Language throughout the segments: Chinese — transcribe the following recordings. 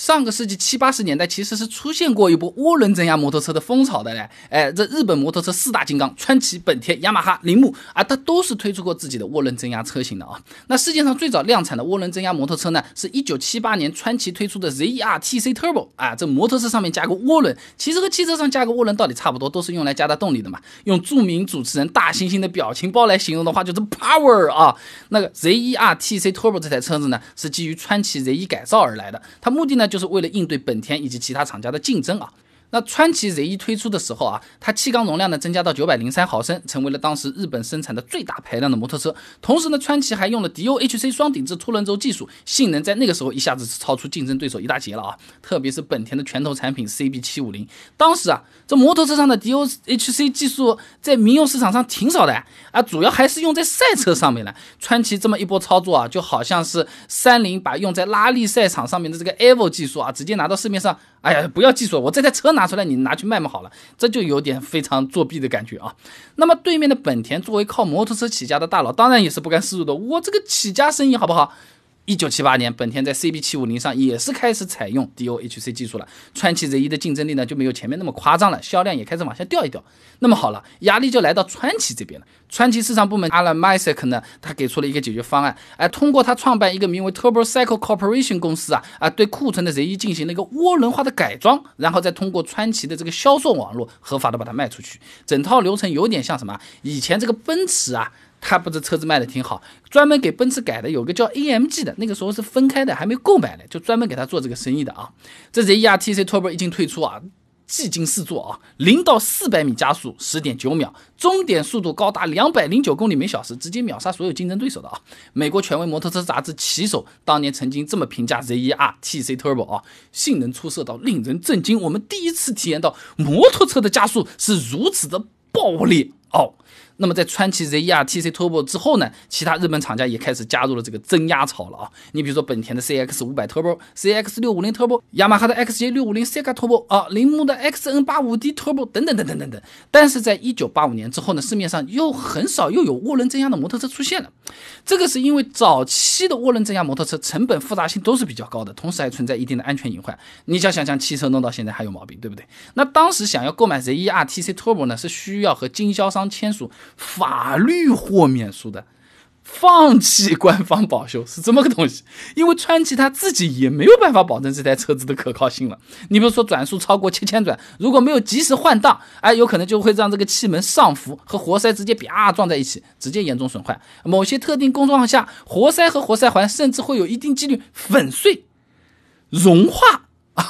上个世纪七八十年代其实是出现过一波涡轮增压摩托车的风潮的嘞。哎，这日本摩托车四大金刚，川崎、本田、雅马哈、铃木啊，它都是推出过自己的涡轮增压车型的啊。那世界上最早量产的涡轮增压摩托车呢，是一九七八年川崎推出的 ZER TC Turbo 啊。这摩托车上面加个涡轮，其实和汽车上加个涡轮到底差不多，都是用来加大动力的嘛。用著名主持人大猩猩的表情包来形容的话，就是 Power 啊。那个 ZER TC Turbo 这台车子呢，是基于川崎 Z1 改造而来的，它目的呢。就是为了应对本田以及其他厂家的竞争啊。那川崎 Z 一推出的时候啊，它气缸容量呢增加到九百零三毫升，成为了当时日本生产的最大排量的摩托车。同时呢，川崎还用了 DOHC 双顶置凸轮轴技术，性能在那个时候一下子是超出竞争对手一大截了啊！特别是本田的拳头产品 CB 七五零，当时啊，这摩托车上的 DOHC 技术在民用市场上挺少的啊，主要还是用在赛车上面了。川崎这么一波操作啊，就好像是三菱把用在拉力赛场上面的这个 EVO 技术啊，直接拿到市面上。哎呀，不要技术，我这台车拿出来，你拿去卖嘛好了，这就有点非常作弊的感觉啊。那么对面的本田作为靠摩托车起家的大佬，当然也是不甘示弱的，我这个起家生意好不好？一九七八年，本田在 CB 七五零上也是开始采用 DOHC 技术了。川崎 Z 一的竞争力呢就没有前面那么夸张了，销量也开始往下掉一掉。那么好了，压力就来到川崎这边了。川崎市场部门 Alan m y s e k 呢，他给出了一个解决方案，哎，通过他创办一个名为 Turbo Cycle Corporation 公司啊啊，对库存的 Z 一进行了一个涡轮化的改装，然后再通过川崎的这个销售网络合法的把它卖出去。整套流程有点像什么？以前这个奔驰啊。他不是车子卖的挺好，专门给奔驰改的，有个叫 AMG 的，那个时候是分开的，还没购买的，就专门给他做这个生意的啊。这 ZER TC Turbo 一经推出啊，技惊四座啊，零到四百米加速十点九秒，终点速度高达两百零九公里每小时，直接秒杀所有竞争对手的啊。美国权威摩托车杂志《骑手》当年曾经这么评价 ZER TC Turbo 啊，性能出色到令人震惊，我们第一次体验到摩托车的加速是如此的暴烈哦。那么在川崎 ZER TC Turbo 之后呢，其他日本厂家也开始加入了这个增压潮了啊！你比如说本田的 CX 五百 Turbo、CX 六五零 Turbo、雅马哈的 XJ 六五零 Sega Turbo 啊、铃木的 XN 八五 D Turbo 等等等等等等。但是在一九八五年之后呢，市面上又很少又有涡轮增压的摩托车出现了。这个是因为早期的涡轮增压摩托车成本复杂性都是比较高的，同时还存在一定的安全隐患。你想想，想汽车弄到现在还有毛病，对不对？那当时想要购买 ZER TC Turbo 呢，是需要和经销商签署。法律豁免书的，放弃官方保修是这么个东西，因为川崎他自己也没有办法保证这台车子的可靠性了。你比如说转速超过七千转，如果没有及时换挡，哎，有可能就会让这个气门上浮和活塞直接啪撞在一起，直接严重损坏。某些特定工况下，活塞和活塞环甚至会有一定几率粉碎、融化。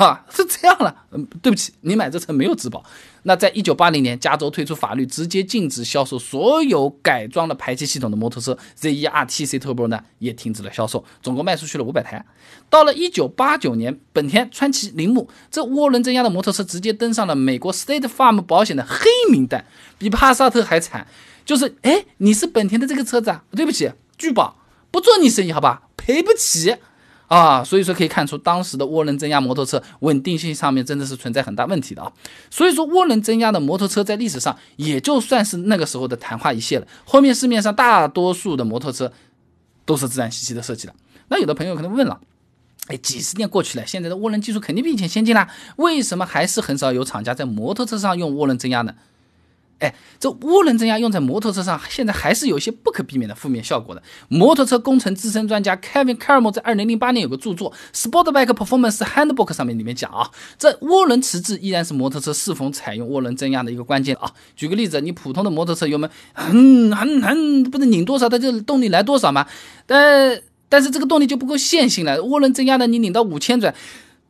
啊，是这样了，嗯，对不起，你买这车没有质保。那在一九八零年，加州推出法律，直接禁止销售所有改装了排气系统的摩托车。ZER TC Turbo 呢，也停止了销售，总共卖出去了五百台。到了一九八九年，本田、川崎、铃木这涡轮增压的摩托车直接登上了美国 State Farm 保险的黑名单，比帕萨特还惨。就是，哎，你是本田的这个车子啊，对不起，拒保，不做你生意，好吧，赔不起。啊，所以说可以看出当时的涡轮增压摩托车稳定性上面真的是存在很大问题的啊。所以说涡轮增压的摩托车在历史上也就算是那个时候的昙花一现了。后面市面上大多数的摩托车都是自然吸气的设计的。那有的朋友可能问了，哎，几十年过去了，现在的涡轮技术肯定比以前先进啦，为什么还是很少有厂家在摩托车上用涡轮增压呢？哎，这涡轮增压用在摩托车上，现在还是有一些不可避免的负面效果的。摩托车工程资深专家 Kevin Carmo 在二零零八年有个著作《Sportbike Performance Handbook》上面里面讲啊，这涡轮迟滞依然是摩托车是否采用涡轮增压的一个关键啊。举个例子，你普通的摩托车油门很很很，不是拧多少它就动力来多少吗？但但是这个动力就不够线性了。涡轮增压的你拧到五千转，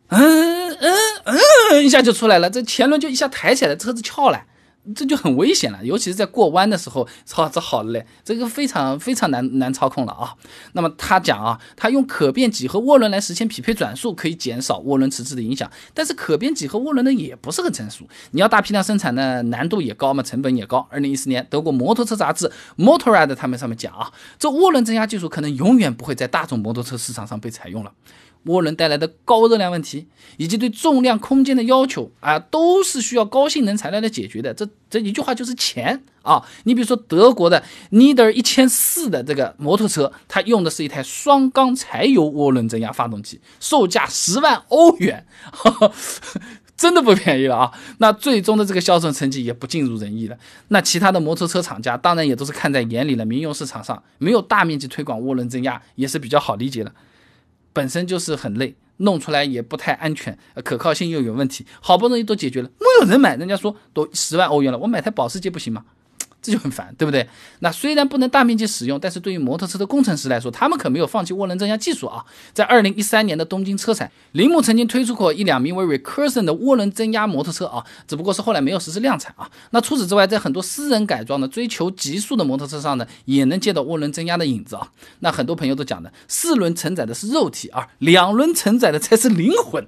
嗯嗯嗯，一下就出来了，这前轮就一下抬起来，车子翘了。这就很危险了，尤其是在过弯的时候，操，这好嘞，这个非常非常难难操控了啊。那么他讲啊，他用可变几何涡轮来实现匹配转速，可以减少涡轮迟滞的影响。但是可变几何涡轮呢，也不是很成熟，你要大批量生产呢，难度也高嘛，成本也高。二零一四年，德国摩托车杂志 Motorrad 他们上面讲啊，这涡轮增压技术可能永远不会在大众摩托车市场上被采用了。涡轮带来的高热量问题，以及对重量空间的要求啊，都是需要高性能材料来解决的。这这一句话就是钱啊！你比如说德国的 Nieder 一千四的这个摩托车，它用的是一台双缸柴油涡轮增压发动机，售价十万欧元，真的不便宜了啊！那最终的这个销售成绩也不尽如人意了。那其他的摩托车厂家当然也都是看在眼里了，民用市场上没有大面积推广涡轮增压也是比较好理解的。本身就是很累，弄出来也不太安全，可靠性又有问题，好不容易都解决了，没有人买，人家说都十万欧元了，我买台保时捷不行吗？这就很烦，对不对？那虽然不能大面积使用，但是对于摩托车的工程师来说，他们可没有放弃涡轮增压技术啊。在二零一三年的东京车展，铃木曾经推出过一辆名为 Recursion 的涡轮增压摩托车啊，只不过是后来没有实施量产啊。那除此之外，在很多私人改装的追求极速的摩托车上呢，也能见到涡轮增压的影子啊。那很多朋友都讲的，四轮承载的是肉体啊，两轮承载的才是灵魂。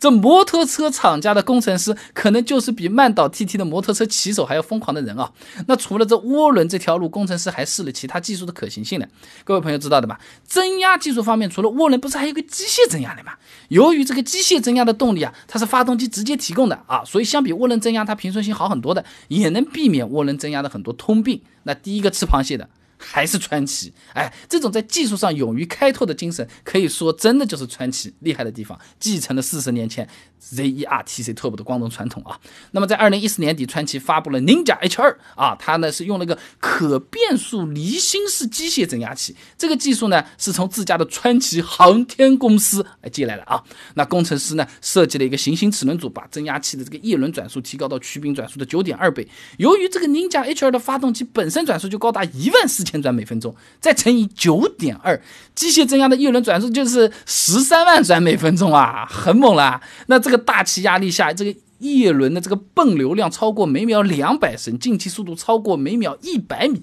这摩托车厂家的工程师，可能就是比曼岛 TT 的摩托车骑手还要疯狂的人啊。那除了这涡轮这条路，工程师还试了其他技术的可行性呢。各位朋友知道的吧？增压技术方面，除了涡轮，不是还有个机械增压的吗？由于这个机械增压的动力啊，它是发动机直接提供的啊，所以相比涡轮增压，它平顺性好很多的，也能避免涡轮增压的很多通病。那第一个吃螃蟹的。还是川崎，哎，这种在技术上勇于开拓的精神，可以说真的就是川崎厉害的地方，继承了四十年前 ZER TC Turbo 的光荣传统啊。那么在二零一四年底，川崎发布了 Ninja H 二啊，它呢是用了个可变速离心式机械增压器，这个技术呢是从自家的川崎航天公司哎借来的啊。那工程师呢设计了一个行星齿轮组，把增压器的这个叶轮转速提高到曲柄转速的九点二倍。由于这个 Ninja H 二的发动机本身转速就高达一万四千。千转每分钟，再乘以九点二，机械增压的叶轮转速就是十三万转每分钟啊，很猛了。那这个大气压力下，这个叶轮的这个泵流量超过每秒两百升，进气速度超过每秒一百米，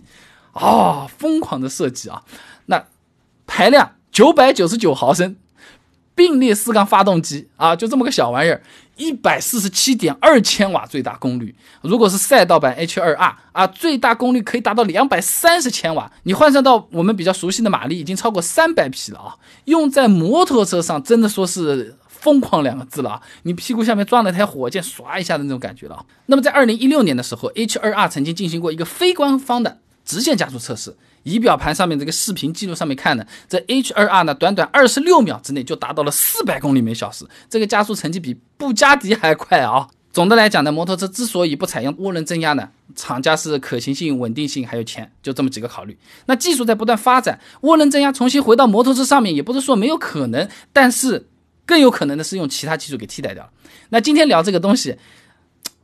啊，疯狂的设计啊！那排量九百九十九毫升。并列四缸发动机啊，就这么个小玩意儿，一百四十七点二千瓦最大功率。如果是赛道版 H2R 啊，最大功率可以达到两百三十千瓦。你换算到我们比较熟悉的马力，已经超过三百匹了啊！用在摩托车上，真的说是疯狂两个字了啊！你屁股下面装了台火箭，唰一下的那种感觉了！那么在二零一六年的时候，H2R 曾经进行过一个非官方的直线加速测试。仪表盘上面这个视频记录上面看呢，这 H2R 呢，短短二十六秒之内就达到了四百公里每小时，这个加速成绩比布加迪还快啊！总的来讲呢，摩托车之所以不采用涡轮增压呢，厂家是可行性、稳定性还有钱，就这么几个考虑。那技术在不断发展，涡轮增压重新回到摩托车上面也不是说没有可能，但是更有可能的是用其他技术给替代掉了。那今天聊这个东西。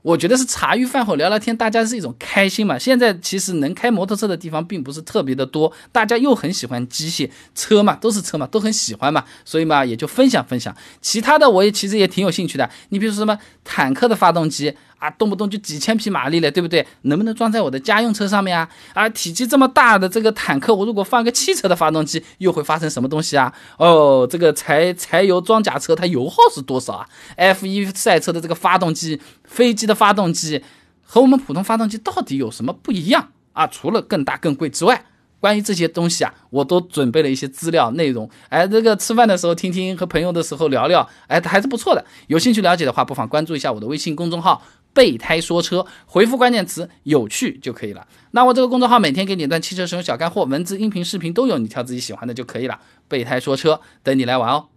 我觉得是茶余饭后聊聊天，大家是一种开心嘛。现在其实能开摩托车的地方并不是特别的多，大家又很喜欢机械车嘛，都是车嘛，都很喜欢嘛，所以嘛也就分享分享。其他的我也其实也挺有兴趣的，你比如说什么坦克的发动机。啊，动不动就几千匹马力了，对不对？能不能装在我的家用车上面啊？啊，体积这么大的这个坦克，我如果放个汽车的发动机，又会发生什么东西啊？哦，这个柴柴油装甲车它油耗是多少啊？F1 赛车的这个发动机，飞机的发动机和我们普通发动机到底有什么不一样啊？除了更大更贵之外，关于这些东西啊，我都准备了一些资料内容。哎，这个吃饭的时候听听，和朋友的时候聊聊，哎，还是不错的。有兴趣了解的话，不妨关注一下我的微信公众号。备胎说车，回复关键词“有趣”就可以了。那我这个公众号每天给你一段汽车使用小干货，文字、音频、视频都有，你挑自己喜欢的就可以了。备胎说车，等你来玩哦。